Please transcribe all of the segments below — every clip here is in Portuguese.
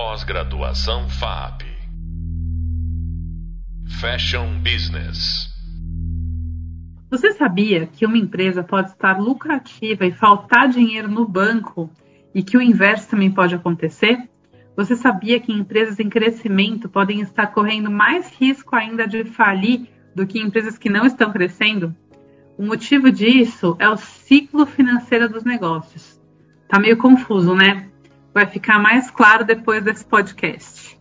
Pós-graduação FAP. Fashion Business. Você sabia que uma empresa pode estar lucrativa e faltar dinheiro no banco e que o inverso também pode acontecer? Você sabia que empresas em crescimento podem estar correndo mais risco ainda de falir do que empresas que não estão crescendo? O motivo disso é o ciclo financeiro dos negócios. Tá meio confuso, né? Vai ficar mais claro depois desse podcast.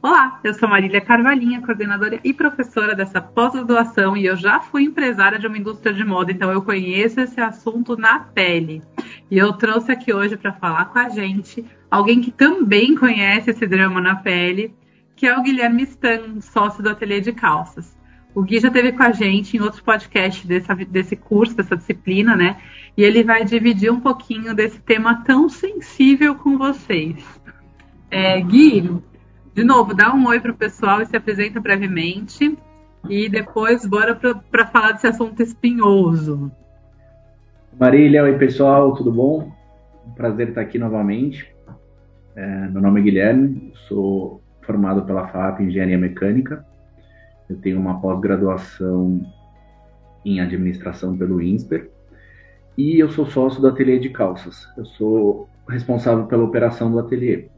Olá, eu sou Marília Carvalhinha, coordenadora e professora dessa pós-graduação e eu já fui empresária de uma indústria de moda, então eu conheço esse assunto na pele. E eu trouxe aqui hoje para falar com a gente alguém que também conhece esse drama na pele, que é o Guilherme Stan, sócio do Ateliê de Calças. O Gui já esteve com a gente em outro podcast dessa, desse curso, dessa disciplina, né? E ele vai dividir um pouquinho desse tema tão sensível com vocês. É, Gui, de novo, dá um oi para o pessoal e se apresenta brevemente. E depois bora para falar desse assunto espinhoso. Marília, oi pessoal, tudo bom? Um prazer estar aqui novamente. É, meu nome é Guilherme, sou formado pela FAP Engenharia Mecânica. Eu tenho uma pós-graduação em administração pelo INSPER e eu sou sócio do ateliê de calças. Eu sou responsável pela operação do ateliê.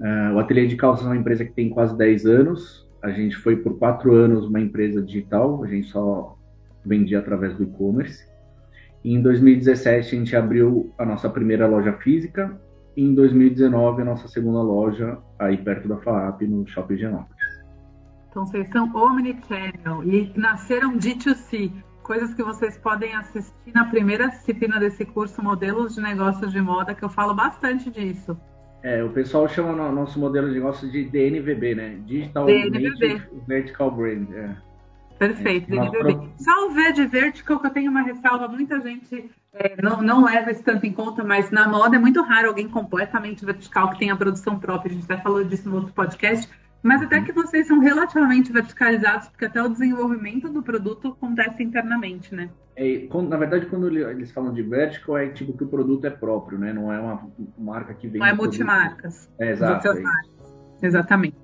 Uh, o Ateliê de Calças é uma empresa que tem quase 10 anos. A gente foi por quatro anos uma empresa digital, a gente só vendia através do e-commerce. Em 2017 a gente abriu a nossa primeira loja física e em 2019 a nossa segunda loja aí perto da FAAP no Shopping Genópolis. Então vocês são omnichannel e nasceram D2C, coisas que vocês podem assistir na primeira disciplina desse curso Modelos de Negócios de Moda, que eu falo bastante disso. É, o pessoal chama o nosso modelo de negócio de DNVB, né? Digital DNVB. Vertical Brand. É. Perfeito, é, DNVB. Pro... Só o V de vertical, que eu tenho uma ressalva, muita gente é, não, não leva isso tanto em conta, mas na moda é muito raro alguém completamente vertical que tenha produção própria. A gente até falou disso no outro podcast. Mas até que vocês são relativamente verticalizados, porque até o desenvolvimento do produto acontece internamente, né? É, na verdade, quando eles falam de vertical, é tipo que o produto é próprio, né? Não é uma marca que vem. Não é multimarcas. É, exato. É Exatamente.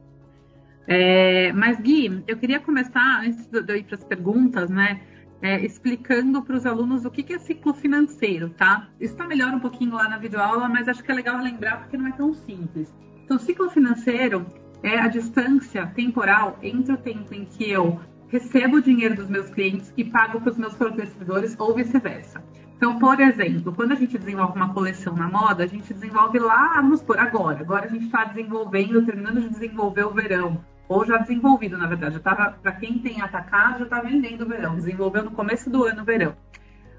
É, mas, Gui, eu queria começar, antes de eu ir para as perguntas, né? É, explicando para os alunos o que, que é ciclo financeiro, tá? Isso está melhor um pouquinho lá na videoaula, mas acho que é legal lembrar porque não é tão simples. Então, ciclo financeiro é a distância temporal entre o tempo em que eu recebo o dinheiro dos meus clientes e pago para os meus fornecedores ou vice-versa. Então, por exemplo, quando a gente desenvolve uma coleção na moda, a gente desenvolve lá, vamos por agora. Agora a gente está desenvolvendo, terminando de desenvolver o verão. Ou já desenvolvido, na verdade. Para quem tem atacado, já está vendendo o verão. Desenvolveu no começo do ano o verão.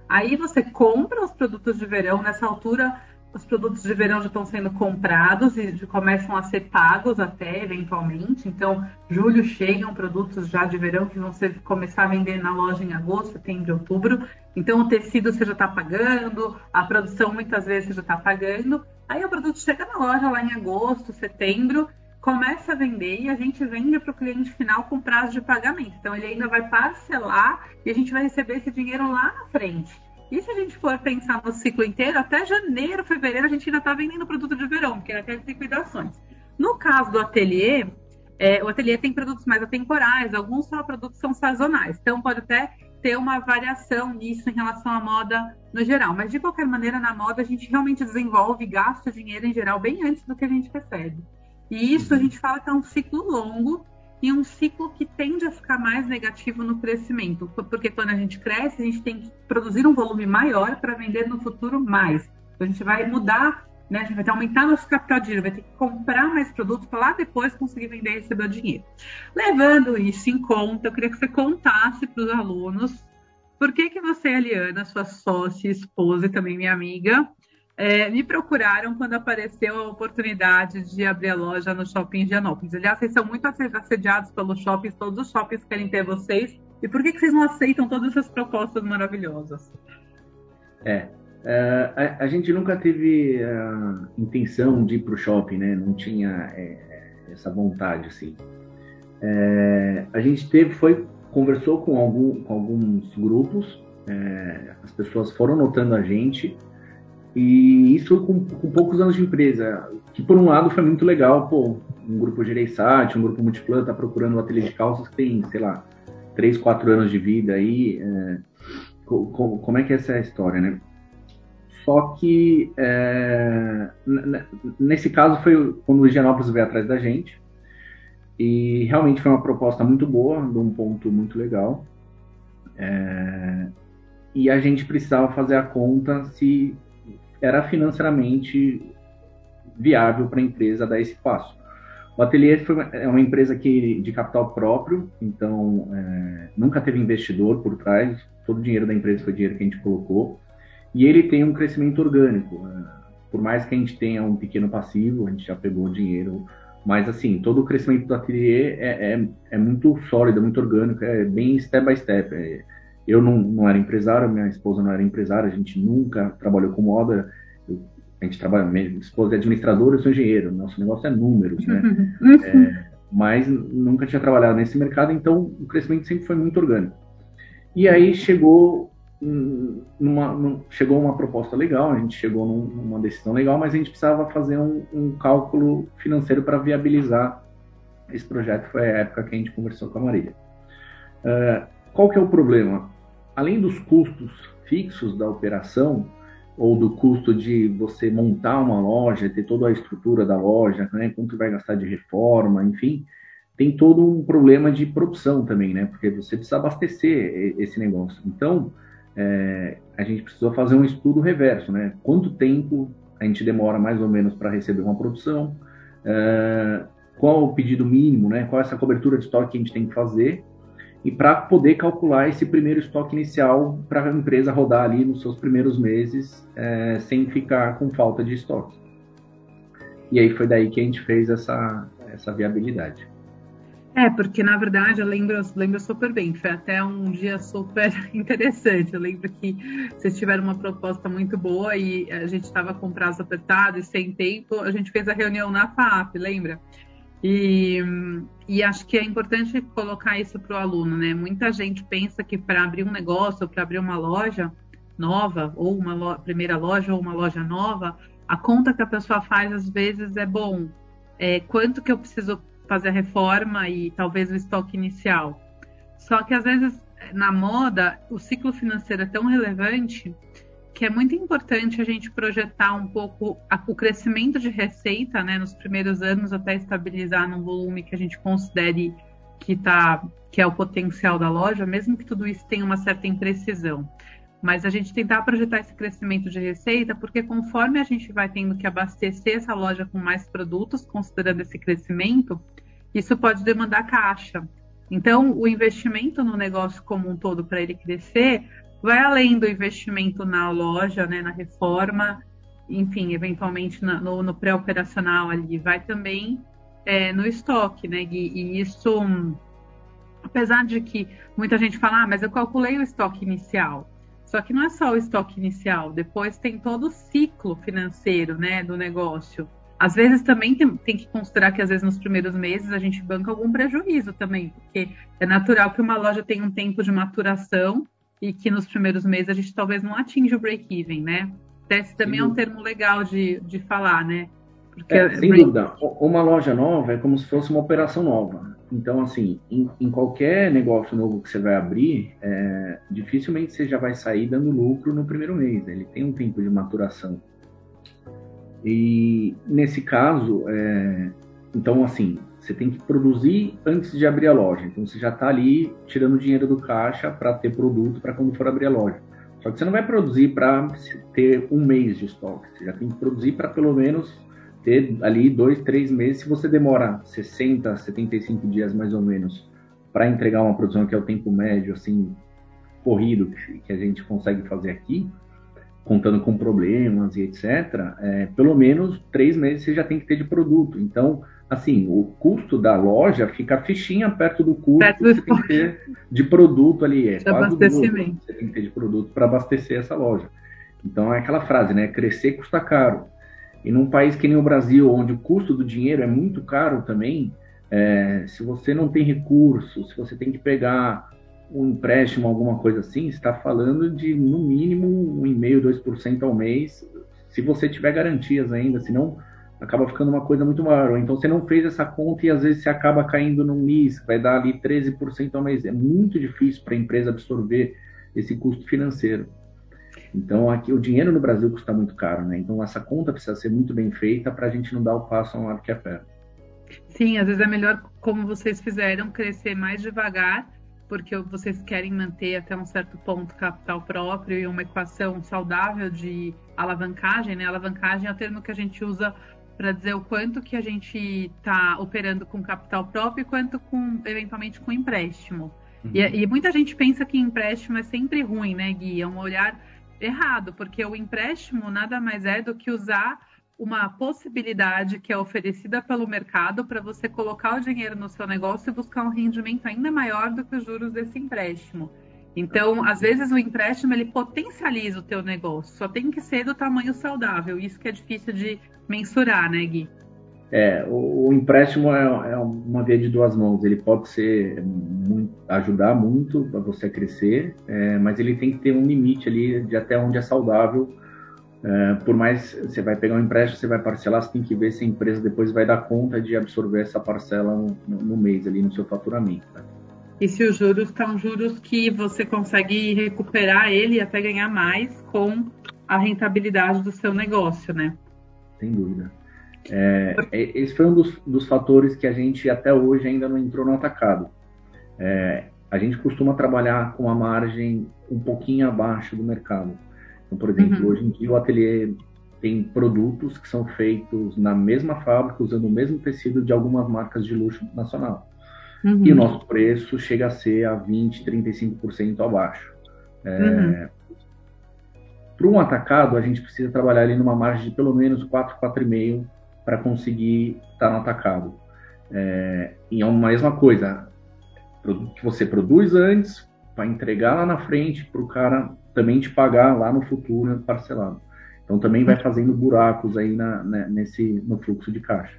Aí você compra os produtos de verão. Nessa altura, os produtos de verão já estão sendo comprados e começam a ser pagos até eventualmente. Então, julho chegam produtos já de verão que vão ser, começar a vender na loja em agosto, setembro, outubro. Então, o tecido você já está pagando, a produção muitas vezes você já está pagando. Aí o produto chega na loja lá em agosto, setembro, começa a vender e a gente vende para o cliente final com prazo de pagamento. Então, ele ainda vai parcelar e a gente vai receber esse dinheiro lá na frente. E se a gente for pensar no ciclo inteiro, até janeiro, fevereiro, a gente ainda está vendendo produto de verão, porque ainda tem liquidações. No caso do ateliê, é, o ateliê tem produtos mais atemporais, alguns só produtos são sazonais. Então pode até ter uma variação nisso em relação à moda no geral. Mas de qualquer maneira, na moda a gente realmente desenvolve e gasta dinheiro em geral bem antes do que a gente recebe. E isso a gente fala que é um ciclo longo e um ciclo que tende a ficar mais negativo no crescimento, porque quando a gente cresce, a gente tem que produzir um volume maior para vender no futuro mais. Então, a gente vai mudar, né? a gente vai ter aumentar nosso capital de dinheiro, vai ter que comprar mais produtos para lá depois conseguir vender e receber o dinheiro. Levando isso em conta, eu queria que você contasse para os alunos por que, que você, Eliana, sua sócia, esposa e também minha amiga, é, me procuraram quando apareceu a oportunidade de abrir a loja no Shopping Higienópolis. Aliás, vocês são muito assediados pelos shoppings, todos os shoppings querem ter vocês. E por que, que vocês não aceitam todas essas propostas maravilhosas? É, é a, a, gente nunca teve a intenção de ir para o shopping, né? Não tinha é, essa vontade, assim. É, a gente teve, foi, conversou com, algum, com alguns grupos, é, as pessoas foram notando a gente, E isso com, com, poucos anos de empresa, que por um lado foi muito legal, pô, um grupo Gereissat, um grupo Multiplan tá procurando um ateliê de calças que tem, sei lá, 3, 4 anos de vida aí, é, co, como é que é essa história, né? Só que é, nesse caso foi quando o Higienópolis veio atrás da gente, e realmente foi uma proposta muito boa, de um ponto muito legal. É, e a gente precisava fazer a conta se era financeiramente viável para a empresa dar esse passo. O Ateliê foi, é uma empresa que de capital próprio, então é, nunca teve investidor por trás, todo o dinheiro da empresa foi dinheiro que a gente colocou, e ele tem um crescimento orgânico. É, por mais que a gente tenha um pequeno passivo, a gente já pegou dinheiro mas, assim, todo o crescimento do ateliê é, é, é muito sólido, muito orgânico, é bem step by step. É, eu não, não era empresário, minha esposa não era empresária, a gente nunca trabalhou com moda. Eu, a gente trabalha, minha esposa é administradora, eu sou engenheiro. Nosso negócio é números, né? É, mas nunca tinha trabalhado nesse mercado, então o crescimento sempre foi muito orgânico. E aí chegou numa, num, chegou uma proposta legal, a gente chegou num, numa decisão legal, mas a gente precisava fazer um, um cálculo financeiro para viabilizar esse projeto. Foi a época que a gente conversou com a Marília. Uh, qual que é o problema? Além dos custos fixos da operação, ou do custo de você montar uma loja, ter toda a estrutura da loja, né, quanto vai gastar de reforma, enfim, tem todo um problema de produção também, né? Porque você precisa abastecer esse negócio. Então, é, a gente precisou fazer um estudo reverso, né? Quanto tempo a gente demora mais ou menos para receber uma produção, é, qual o pedido mínimo, né? Qual essa cobertura de estoque que a gente tem que fazer e para poder calcular esse primeiro estoque inicial para a empresa rodar ali nos seus primeiros meses é, sem ficar com falta de estoque. E aí foi daí que a gente fez essa, essa viabilidade. É, porque na verdade eu lembro, lembro super bem, foi até um dia super interessante. Eu lembro que vocês tiveram uma proposta muito boa e a gente estava com prazo apertado e sem tempo. A gente fez a reunião na FAP, lembra? E, e acho que é importante colocar isso para o aluno, né? Muita gente pensa que para abrir um negócio ou para abrir uma loja nova, ou uma primeira loja ou uma loja nova, a conta que a pessoa faz às vezes é bom. É, quanto que eu preciso fazer a reforma e talvez o estoque inicial. Só que às vezes na moda o ciclo financeiro é tão relevante que é muito importante a gente projetar um pouco a, o crescimento de receita, né, nos primeiros anos até estabilizar num volume que a gente considere que tá que é o potencial da loja, mesmo que tudo isso tenha uma certa imprecisão mas a gente tentar projetar esse crescimento de receita, porque conforme a gente vai tendo que abastecer essa loja com mais produtos, considerando esse crescimento, isso pode demandar caixa. Então, o investimento no negócio como um todo para ele crescer vai além do investimento na loja, né, na reforma, enfim, eventualmente no, no pré-operacional ali, vai também é, no estoque, né, e, e isso, apesar de que muita gente fala, ah, mas eu calculei o estoque inicial. Só que não é só o estoque inicial, depois tem todo o ciclo financeiro né, do negócio. Às vezes também tem, tem, que considerar que às vezes nos primeiros meses a gente banca algum prejuízo também, porque é natural que uma loja tenha um tempo de maturação e que nos primeiros meses a gente talvez não atinja o break-even, né? Esse também Sim. é um termo legal de, de falar, né? Porque é, sem break... dúvida, uma loja nova é como se fosse uma operação nova. Então, assim, em, em, qualquer negócio novo que você vai abrir, é, dificilmente você já vai sair dando lucro no primeiro mês. Né? Ele tem um tempo de maturação. E nesse caso, é, então, assim, você tem que produzir antes de abrir a loja. Então, você já está ali tirando dinheiro do caixa para ter produto para quando for abrir a loja. Só que você não vai produzir para ter um mês de estoque. Você já tem que produzir para pelo menos ter ali dois, três meses, se você demora 60, 75 dias mais ou menos para entregar uma produção que é o tempo médio, assim, corrido que, a gente consegue fazer aqui, contando com problemas e etc., é, pelo menos três meses você já tem que ter de produto. Então, assim, o custo da loja fica fichinha perto do custo perto do... que tem que ter de produto ali. É, de abastecimento. Você tem que ter de produto para abastecer essa loja. Então, é aquela frase, né? Crescer custa caro. E num país que nem o Brasil, onde o custo do dinheiro é muito caro também, é, se você não tem recursos, se você tem que pegar um empréstimo, alguma coisa assim, está falando de no mínimo 1,5%, 2% ao mês, se você tiver garantias ainda, senão acaba ficando uma coisa muito maior. Então você não fez essa conta e às vezes você acaba caindo num MIS, vai dar ali 13% ao mês. É muito difícil para a empresa absorver esse custo financeiro. Então aqui o dinheiro no Brasil custa muito caro, né? Então essa conta precisa ser muito bem feita para a gente não dar o passo a um lado que é perto. Sim, às vezes é melhor, como vocês fizeram, crescer mais devagar, porque vocês querem manter até um certo ponto capital próprio e uma equação saudável de alavancagem, né? Alavancagem é o termo que a gente usa para dizer o quanto que a gente está operando com capital próprio e quanto com eventualmente com empréstimo. Uhum. E, e, muita gente pensa que empréstimo é sempre ruim, né, Gui? É um olhar errado, porque o empréstimo nada mais é do que usar uma possibilidade que é oferecida pelo mercado para você colocar o dinheiro no seu negócio e buscar um rendimento ainda maior do que os juros desse empréstimo. Então, às vezes o empréstimo ele potencializa o teu negócio, só tem que ser do tamanho saudável. Isso que é difícil de mensurar, né, Gui? É, o, o empréstimo é, é, uma via de duas mãos. Ele pode ser muito, ajudar muito para você crescer, é, mas ele tem que ter um limite ali de até onde é saudável. É, por mais você vai pegar um empréstimo, você vai parcelar, você tem que ver se a empresa depois vai dar conta de absorver essa parcela no, no, mês ali no seu faturamento. Tá? E se os juros estão juros que você consegue recuperar ele e até ganhar mais com a rentabilidade do seu negócio, né? Sem dúvida. É, é, esse foi um dos, dos, fatores que a gente até hoje ainda não entrou no atacado. É, a gente costuma trabalhar com a margem um pouquinho abaixo do mercado. Então, por exemplo, uhum. hoje em dia o ateliê tem produtos que são feitos na mesma fábrica, usando o mesmo tecido de algumas marcas de luxo nacional. Uhum. E o nosso preço chega a ser a 20%, 35% abaixo. É, uhum. Para um atacado, a gente precisa trabalhar ali numa margem de pelo menos 4, 4,5 para conseguir estar no atacado. É, e é uma mesma coisa, produto que você produz antes para entregar lá na frente para o cara também te pagar lá no futuro parcelado. Então também vai fazendo buracos aí na, né, nesse no fluxo de caixa.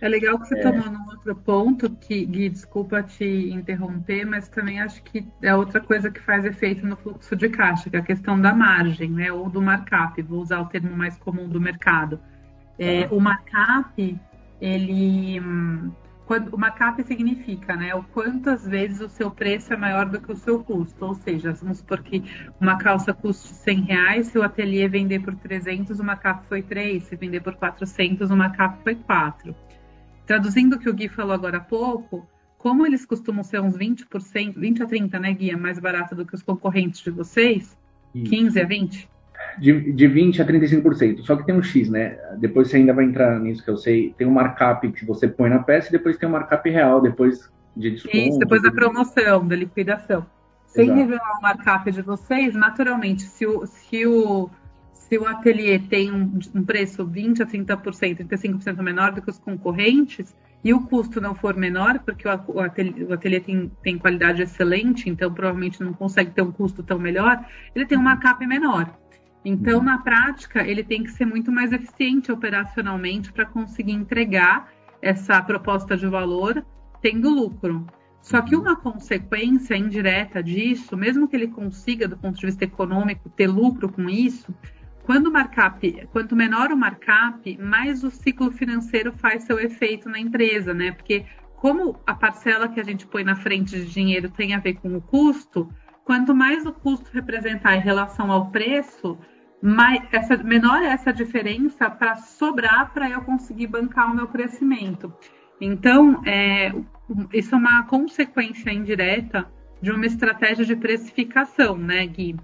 É legal que você é... tomou num outro ponto, que, Gui, desculpa te interromper, mas também acho que é outra coisa que faz efeito no fluxo de caixa, que é a questão da margem, né? Ou do markup, vou usar o termo mais comum do mercado. É, o markup, ele. Quando, o markup significa né, o quantas vezes o seu preço é maior do que o seu custo. Ou seja, vamos supor que uma calça custe 100 reais, se o ateliê vender por 300, o markup foi 3. Se vender por 400, o markup foi 4. Traduzindo o que o Gui falou agora há pouco, como eles costumam ser uns 20%, 20 a 30, né, Gui, é mais barato do que os concorrentes de vocês? Isso. 15 a 20? de, de 20% a 35%. Só que tem um X, né? Depois você ainda vai entrar nisso que eu sei. Tem um markup que você põe na peça e depois tem um markup real, depois de desconto. Isso, depois da promoção, da liquidação. Sem Exato. revelar o markup de vocês, naturalmente, se o, se o, se o ateliê tem um, um preço 20% a 30%, 35% menor do que os concorrentes, e o custo não for menor, porque o, ateliê, o ateliê tem, tem, qualidade excelente, então provavelmente não consegue ter um custo tão melhor, ele tem um markup menor. Então, uhum. na prática, ele tem que ser muito mais eficiente operacionalmente para conseguir entregar essa proposta de valor tendo lucro. Só que uhum. uma consequência indireta disso, mesmo que ele consiga, do ponto de vista econômico, ter lucro com isso, quando markup, quanto menor o markup, mais o ciclo financeiro faz seu efeito na empresa, né? Porque como a parcela que a gente põe na frente de dinheiro tem a ver com o custo, quanto mais o custo representar em relação ao preço, mais, essa, menor é essa diferença para sobrar para eu conseguir bancar o meu crescimento. Então, é, isso é uma consequência indireta de uma estratégia de precificação, né, Gui?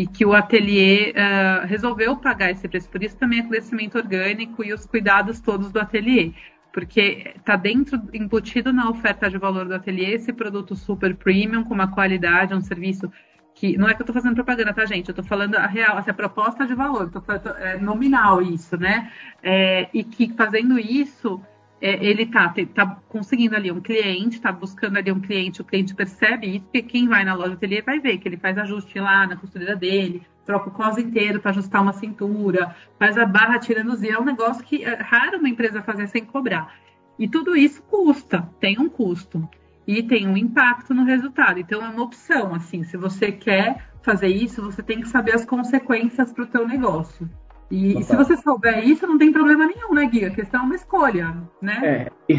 E que o ateliê uh, resolveu pagar esse preço. Por isso também é crescimento orgânico e os cuidados todos do ateliê porque está dentro, embutido na oferta de valor do ateliê, esse produto super premium, com uma qualidade, um serviço que não é que eu estou fazendo propaganda, tá, gente? Eu estou falando a real, assim, a proposta de valor, tô, tô, é nominal isso, né? É, e que fazendo isso, é, ele tá, tá conseguindo ali um cliente, está buscando ali um cliente, o cliente percebe isso, porque quem vai na loja ateliê vai ver que ele faz ajuste lá na costureira dele, troca o cos inteiro para ajustar uma cintura, faz a barra tirando os É um negócio que é raro uma empresa fazer sem cobrar. E tudo isso custa, tem um custo e tem um impacto no resultado. Então é uma opção, assim, se você quer fazer isso, você tem que saber as consequências para o teu negócio. E, e, se você souber isso, não tem problema nenhum, né, Gui? A questão é uma escolha, né? É,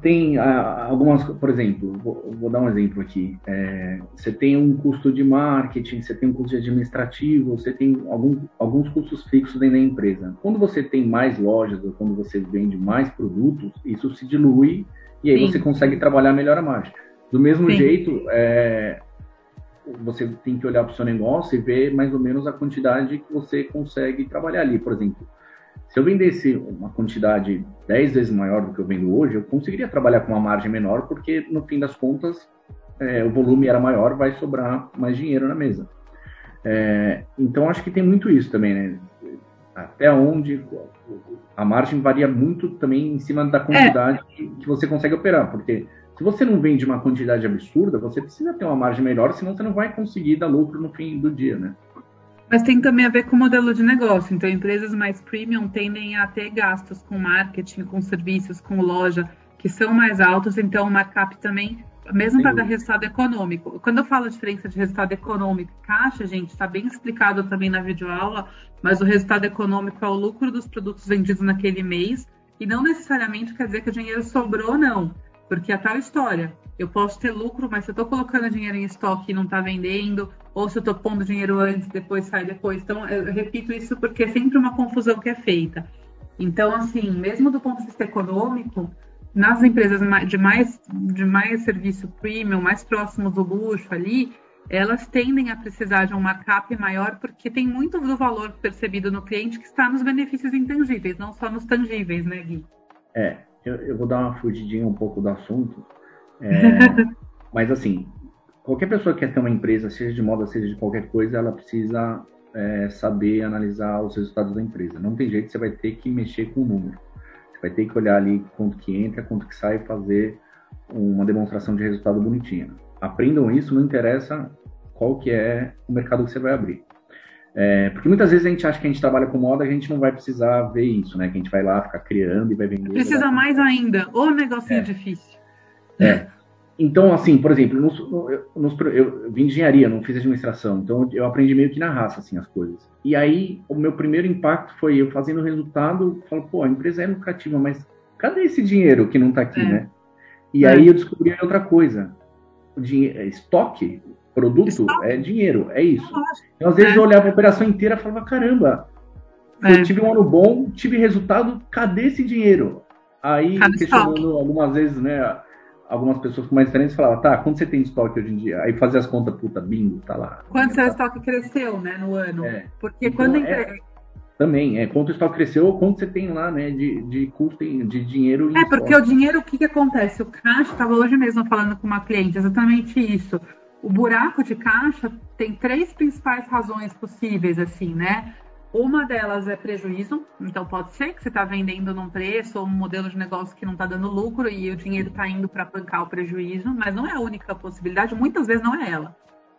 tem ah, algumas, por exemplo, vou, vou, dar um exemplo aqui. É, você tem um custo de marketing, você tem um custo de administrativo, você tem algum, alguns custos fixos dentro da empresa. Quando você tem mais lojas ou quando você vende mais produtos, isso se dilui e aí Sim. você consegue trabalhar melhor a margem. Do mesmo Sim. jeito, é, você tem que olhar para o seu negócio e ver mais ou menos a quantidade que você consegue trabalhar ali. Por exemplo, se eu vendesse uma quantidade 10 vezes maior do que eu vendo hoje, eu conseguiria trabalhar com uma margem menor, porque no fim das contas é, o volume era maior, vai sobrar mais dinheiro na mesa. É, então acho que tem muito isso também, né? Até onde a margem varia muito também em cima da quantidade é. que você consegue operar, porque se você não vende uma quantidade absurda, você precisa ter uma margem melhor, senão você não vai conseguir dar lucro no fim do dia, né? Mas tem também a ver com o modelo de negócio. Então, empresas mais premium tendem a ter gastos com marketing, com serviços, com loja, que são mais altos. Então, o markup também, mesmo para dar resultado econômico. Quando eu falo diferença de resultado econômico e caixa, gente, está bem explicado também na videoaula, mas o resultado econômico é o lucro dos produtos vendidos naquele mês. E não necessariamente quer dizer que o dinheiro sobrou, não. Porque é tal história. Eu posso ter lucro, mas se eu estou colocando dinheiro em estoque e não está vendendo, ou se eu estou pondo dinheiro antes, depois sai depois. Então, eu repito isso porque é sempre uma confusão que é feita. Então, assim, mesmo do ponto de vista econômico, nas empresas de mais, de mais serviço premium, mais próximos do luxo ali, elas tendem a precisar de um markup maior porque tem muito do valor percebido no cliente que está nos benefícios intangíveis, não só nos tangíveis, né, Gui? É, eu, eu vou dar uma fugidinha um pouco do assunto, é, mas assim, qualquer pessoa que quer ter uma empresa, seja de moda, seja de qualquer coisa, ela precisa é, saber analisar os resultados da empresa. Não tem jeito, você vai ter que mexer com o número. Você vai ter que olhar ali quanto que entra, quanto que sai e fazer uma demonstração de resultado bonitinha. Aprendam isso, não interessa qual que é o mercado que você vai abrir. É, porque muitas vezes a gente acha que a gente trabalha com moda, a gente não vai precisar ver isso, né? Que a gente vai lá ficar criando e vai vender. Precisa mais ainda. Ou negocinho é. difícil. É. Então, assim, por exemplo, nos, nos, eu vim de engenharia, não fiz administração, então eu aprendi meio que na raça, assim, as coisas. E aí, o meu primeiro impacto foi eu fazendo o resultado, falo, pô, a empresa é lucrativa, mas cadê esse dinheiro que não está aqui, é. né? E é. aí eu descobri outra coisa. O dinheiro, estoque, Produto é dinheiro, é isso. Então, às vezes é. eu olhava a operação inteira e falava, caramba, é. eu tive um ano bom, tive resultado, cadê esse dinheiro? Aí, Cadê questionando estoque? algumas vezes, né, algumas pessoas com mais experiência falavam, tá, quanto você tem de estoque hoje em dia? Aí fazia as contas, puta, bingo, tá lá. Quanto seu estoque cresceu, né, no ano? É. Porque então, quando... É, também, é quanto o estoque cresceu ou quanto você tem lá, né, de, de custo, de dinheiro. É, porque estoque. o dinheiro, o que que acontece? O caixa, estava hoje mesmo falando com uma cliente, exatamente isso o buraco de caixa tem três principais razões possíveis, assim, né? Uma delas é prejuízo, então pode ser que você está vendendo num preço ou um modelo de negócio que não está dando lucro e o dinheiro está indo para bancar o prejuízo, mas não é a única possibilidade, muitas vezes não é ela.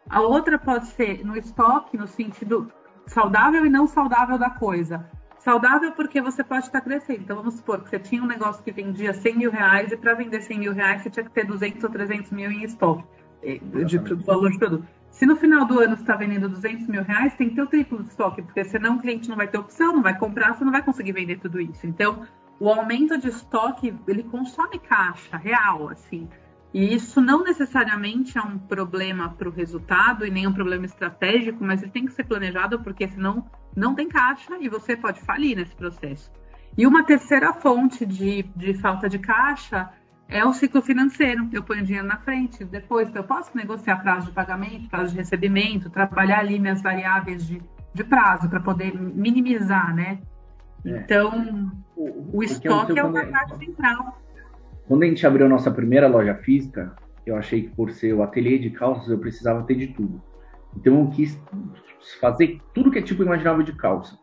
A outra pode ser no estoque, no sentido saudável e não saudável da coisa. Saudável porque você pode estar crescendo. Então vamos supor que você tinha um negócio que vendia 100 mil reais e para vender 100 mil reais você tinha que ter 200 ou 300 mil em estoque de, de valor de produto. Se no final do ano você está vendendo 200 mil reais, tem que ter o triplo de estoque, porque senão o cliente não vai ter opção, não vai comprar, você não vai conseguir vender tudo isso. Então, o aumento de estoque, ele consome caixa real, assim. E isso não necessariamente é um problema para o resultado e nem um problema estratégico, mas ele tem que ser planejado, porque senão não tem caixa e você pode falir nesse processo. E uma terceira fonte de, de falta de caixa é o ciclo financeiro. Eu ponho dinheiro na frente, depois eu posso negociar prazo de pagamento, prazo de recebimento, trabalhar ali minhas variáveis de, de prazo para poder minimizar, né? É. Então, o, o estoque é uma parte central. Quando a gente abriu nossa primeira loja física, eu achei que por ser o ateliê de calças eu precisava ter de tudo. Então eu quis fazer tudo que é tipo imaginável de calça.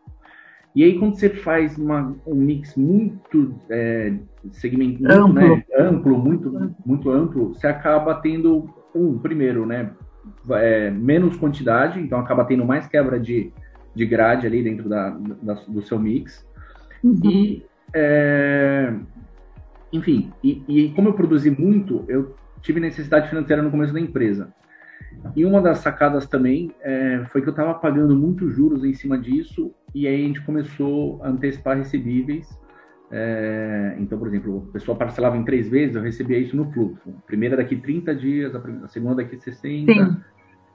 E aí, quando você faz uma, um mix muito é, segmento amplo. Né, amplo, muito, muito amplo, você acaba tendo, um, primeiro, né, é, menos quantidade, então acaba tendo mais quebra de, de grade ali dentro da, da do seu mix. Uhum. E, é, enfim, e, e como eu produzi muito, eu tive necessidade financeira no começo da empresa. E uma das sacadas também é, foi que eu estava pagando muitos juros em cima disso, e aí a gente começou a antecipar recebíveis. É, então, por exemplo, a pessoa parcelava em três vezes, eu recebia isso no fluxo. A primeira daqui 30 dias, a segunda daqui 60. Sim.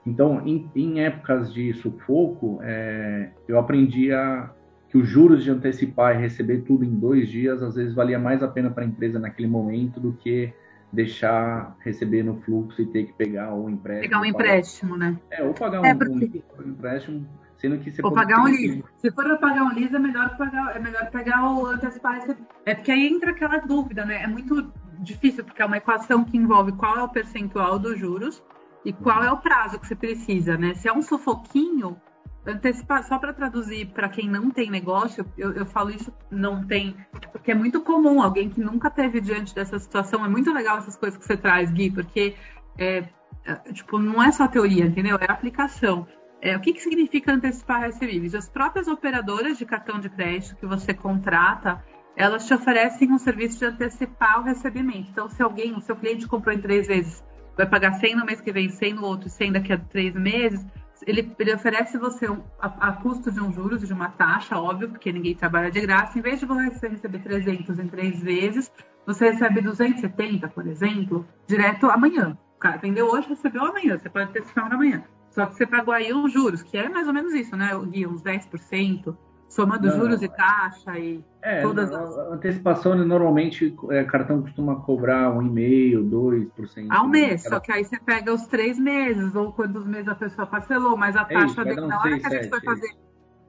Então, em, em, épocas de sufoco, é, eu aprendi a, que os juros de antecipar e receber tudo em dois dias, às vezes valia mais a pena para a empresa naquele momento do que deixar receber no fluxo e ter que pegar um empréstimo. Pegar um empréstimo, pagar... né? É, ou pagar é um, porque... um, empréstimo, sendo que você Ou pagar um liso. Se for pagar um liso, é melhor pagar, é melhor pegar o antecipar. É porque aí entra aquela dúvida, né? É muito difícil, porque é uma equação que envolve qual é o percentual dos juros e qual é o prazo que você precisa, né? Se é um sufoquinho, antecipar, só para traduzir para quem não tem negócio, eu, eu, falo isso não tem, porque é muito comum alguém que nunca teve diante dessa situação. É muito legal essas coisas que você traz, Gui, porque é, é, tipo, não é só teoria, entendeu? É aplicação. É, o que, que significa antecipar recebíveis? As próprias operadoras de cartão de crédito que você contrata, elas te oferecem um serviço de antecipar o recebimento. Então, se alguém, o seu cliente comprou em três vezes, vai pagar 100 no mês que vem, 100 no outro, 100 daqui a três meses, ele, ele oferece você a, a, custo de um juros, de uma taxa, óbvio, porque ninguém trabalha de graça. Em vez de você receber 300 em três vezes, você recebe 270, por exemplo, direto amanhã. O cara vendeu hoje, recebeu amanhã. Você pode ter esse amanhã. Só que você pagou aí os juros, que é mais ou menos isso, né, Gui? Uns 10% somando não, juros e taxa e é, todas as... Antecipação, normalmente, é, cartão costuma cobrar um e-mail, 2%. Ao né? mês, só que aí você pega os três meses, ou quantos meses a pessoa parcelou, mas a é taxa, é isso, na hora 6, que a gente 7, foi fazer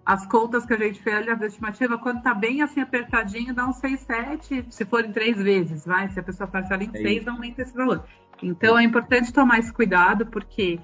as contas que a gente fez ali, a estimativa, quando tá bem assim apertadinho, dá um 6, 7, se for em três vezes, vai? Se a pessoa parcela em é seis, aumenta esse valor. Então, é importante tomar esse cuidado, porque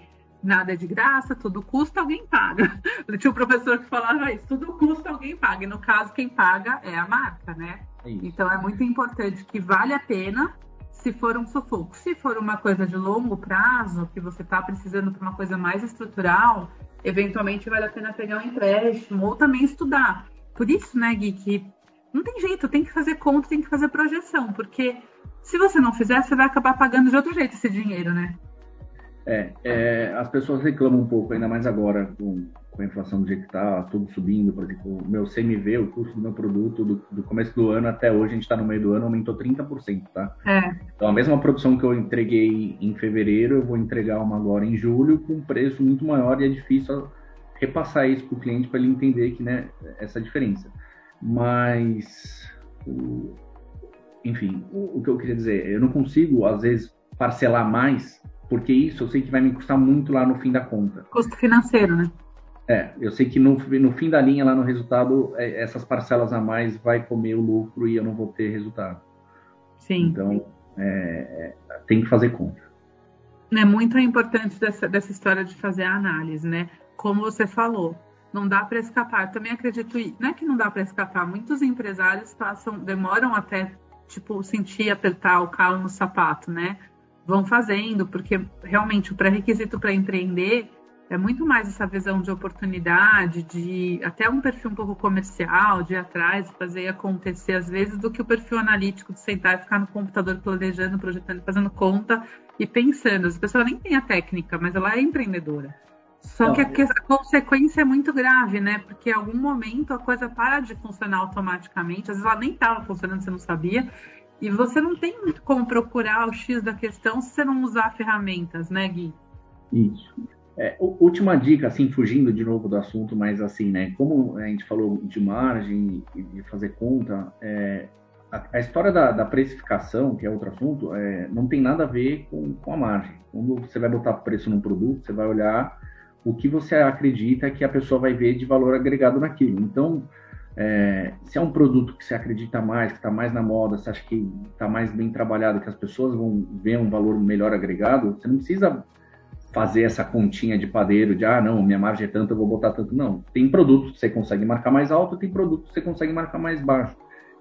nada é de graça, tudo custa, alguém paga. Tinha um professor que falava isso, tudo custa, alguém paga. E no caso, quem paga é a marca, né? É então é muito importante que vale a pena se for um sufoco. Se for uma coisa de longo prazo, que você está precisando para uma coisa mais estrutural, eventualmente vale a pena pegar um empréstimo ou também estudar. Por isso, né, Gui, que não tem jeito, tem que fazer conta, tem que fazer projeção, porque se você não fizer, você vai acabar pagando de outro jeito esse dinheiro, né? É, é, as pessoas reclamam um pouco, ainda mais agora com, com a inflação do jeito que está, tudo subindo. Por exemplo, o meu CMV, o custo do meu produto, do, do começo do ano até hoje, a gente está no meio do ano, aumentou 30%, tá? É. Então, a mesma produção que eu entreguei em fevereiro, eu vou entregar uma agora em julho com um preço muito maior e é difícil repassar isso para o cliente para ele entender que, né, essa diferença. Mas, o, enfim, o, o que eu queria dizer, eu não consigo, às vezes, parcelar mais porque isso eu sei que vai me custar muito lá no fim da conta. Custo financeiro, né? É, eu sei que no, no fim da linha, lá no resultado, é, essas parcelas a mais vai comer o lucro e eu não vou ter resultado. Sim. Então, é, é, tem que fazer conta. É muito importante dessa, dessa história de fazer a análise, né? Como você falou, não dá para escapar. Eu também acredito, não é que não dá para escapar, muitos empresários passam, demoram até, tipo, sentir apertar o calo no sapato, né? Vão fazendo, porque realmente o pré-requisito para empreender é muito mais essa visão de oportunidade, de até um perfil um pouco comercial, de ir atrás, fazer acontecer às vezes, do que o perfil analítico de sentar e ficar no computador planejando, projetando, fazendo conta e pensando. As pessoas nem têm a técnica, mas ela é empreendedora. Só que a, a, consequência é muito grave, né? Porque em algum momento a coisa para de funcionar automaticamente. Às vezes ela nem estava funcionando, você não sabia. E você não tem muito como procurar o X da questão se você não usar ferramentas, né, Gui? Isso. É, última dica, assim, fugindo de novo do assunto, mas assim, né? Como a gente falou de margem e de fazer conta, é, a, a, história da, da, precificação, que é outro assunto, é, não tem nada a ver com, com a margem. Quando você vai botar preço num produto, você vai olhar o que você acredita que a pessoa vai ver de valor agregado naquilo. Então, é, se é um produto que você acredita mais, que está mais na moda, você acha que está mais bem trabalhado, que as pessoas vão ver um valor melhor agregado, você não precisa fazer essa continha de padeiro de, ah, não, minha margem é tanto, eu vou botar tanto. Não, tem produtos que você consegue marcar mais alto, tem produtos que você consegue marcar mais baixo.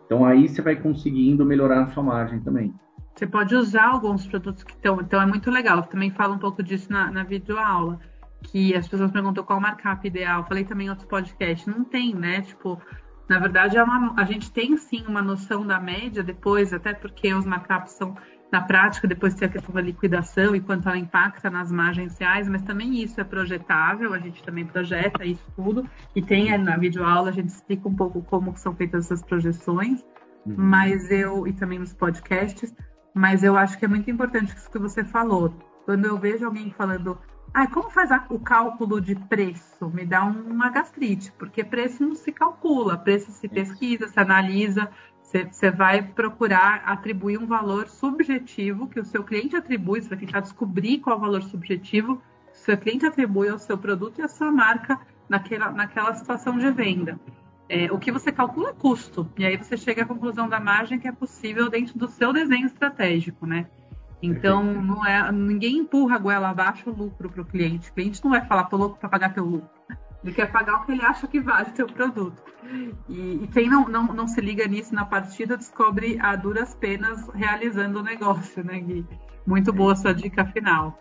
Então aí você vai conseguindo melhorar a sua margem também. Você pode usar alguns produtos que estão, então é muito legal. Eu também falo um pouco disso na, na videoaula, que as pessoas perguntam qual markup ideal. Falei também em outros podcasts, não tem, né? Tipo, na verdade, é uma, a gente tem sim uma noção da média depois, até porque os markups são na prática, depois tem a questão da liquidação e quanto ela impacta nas margens reais, mas também isso é projetável, a gente também projeta isso tudo, e tem na videoaula, a gente explica um pouco como são feitas essas projeções, uhum. mas eu, e também nos podcasts, mas eu acho que é muito importante isso que você falou. Quando eu vejo alguém falando, ah, como faz o cálculo de preço? Me dá uma gastrite, porque preço não se calcula, preço se pesquisa, se analisa, você vai procurar atribuir um valor subjetivo que o seu cliente atribui, você vai tentar descobrir qual é o valor subjetivo que o seu cliente atribui ao seu produto e à sua marca naquela, naquela situação de venda. É, o que você calcula é custo, e aí você chega à conclusão da margem que é possível dentro do seu desenho estratégico, né? Então, não é, ninguém empurra a goela abaixo o lucro para o cliente. O cliente não vai falar, tô louco para pagar teu lucro. Ele quer pagar o que ele acha que vale o teu produto. E, e, quem não, não, não se liga nisso na partida descobre a duras penas realizando o negócio, né, Gui? Muito boa sua dica final.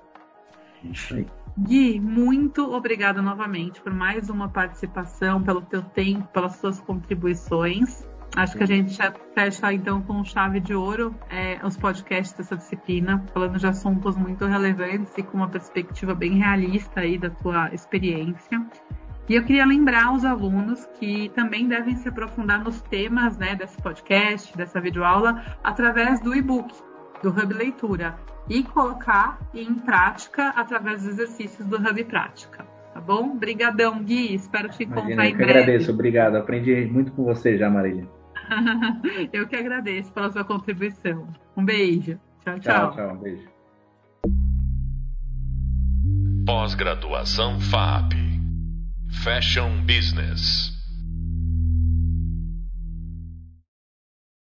Isso aí. Gui, muito obrigada novamente por mais uma participação, pelo teu tempo, pelas suas contribuições. Acho que a gente já fecha então com chave de ouro é, os podcasts dessa disciplina, falando de assuntos muito relevantes e com uma perspectiva bem realista aí da tua experiência. E eu queria lembrar aos alunos que também devem se aprofundar nos temas né, desse podcast, dessa videoaula, através do e-book, do Hub Leitura, e colocar em prática através dos exercícios do Hub Prática. Tá bom? Obrigadão, Gui. Espero te encontrar Imagina, em breve. Agradeço, obrigado. Aprendi muito com você já, Marília. eu que agradeço pela sua contribuição. Um beijo. Tchau, tchau. Tchau, tchau. Um beijo. Pós-graduação FAP Fashion Business.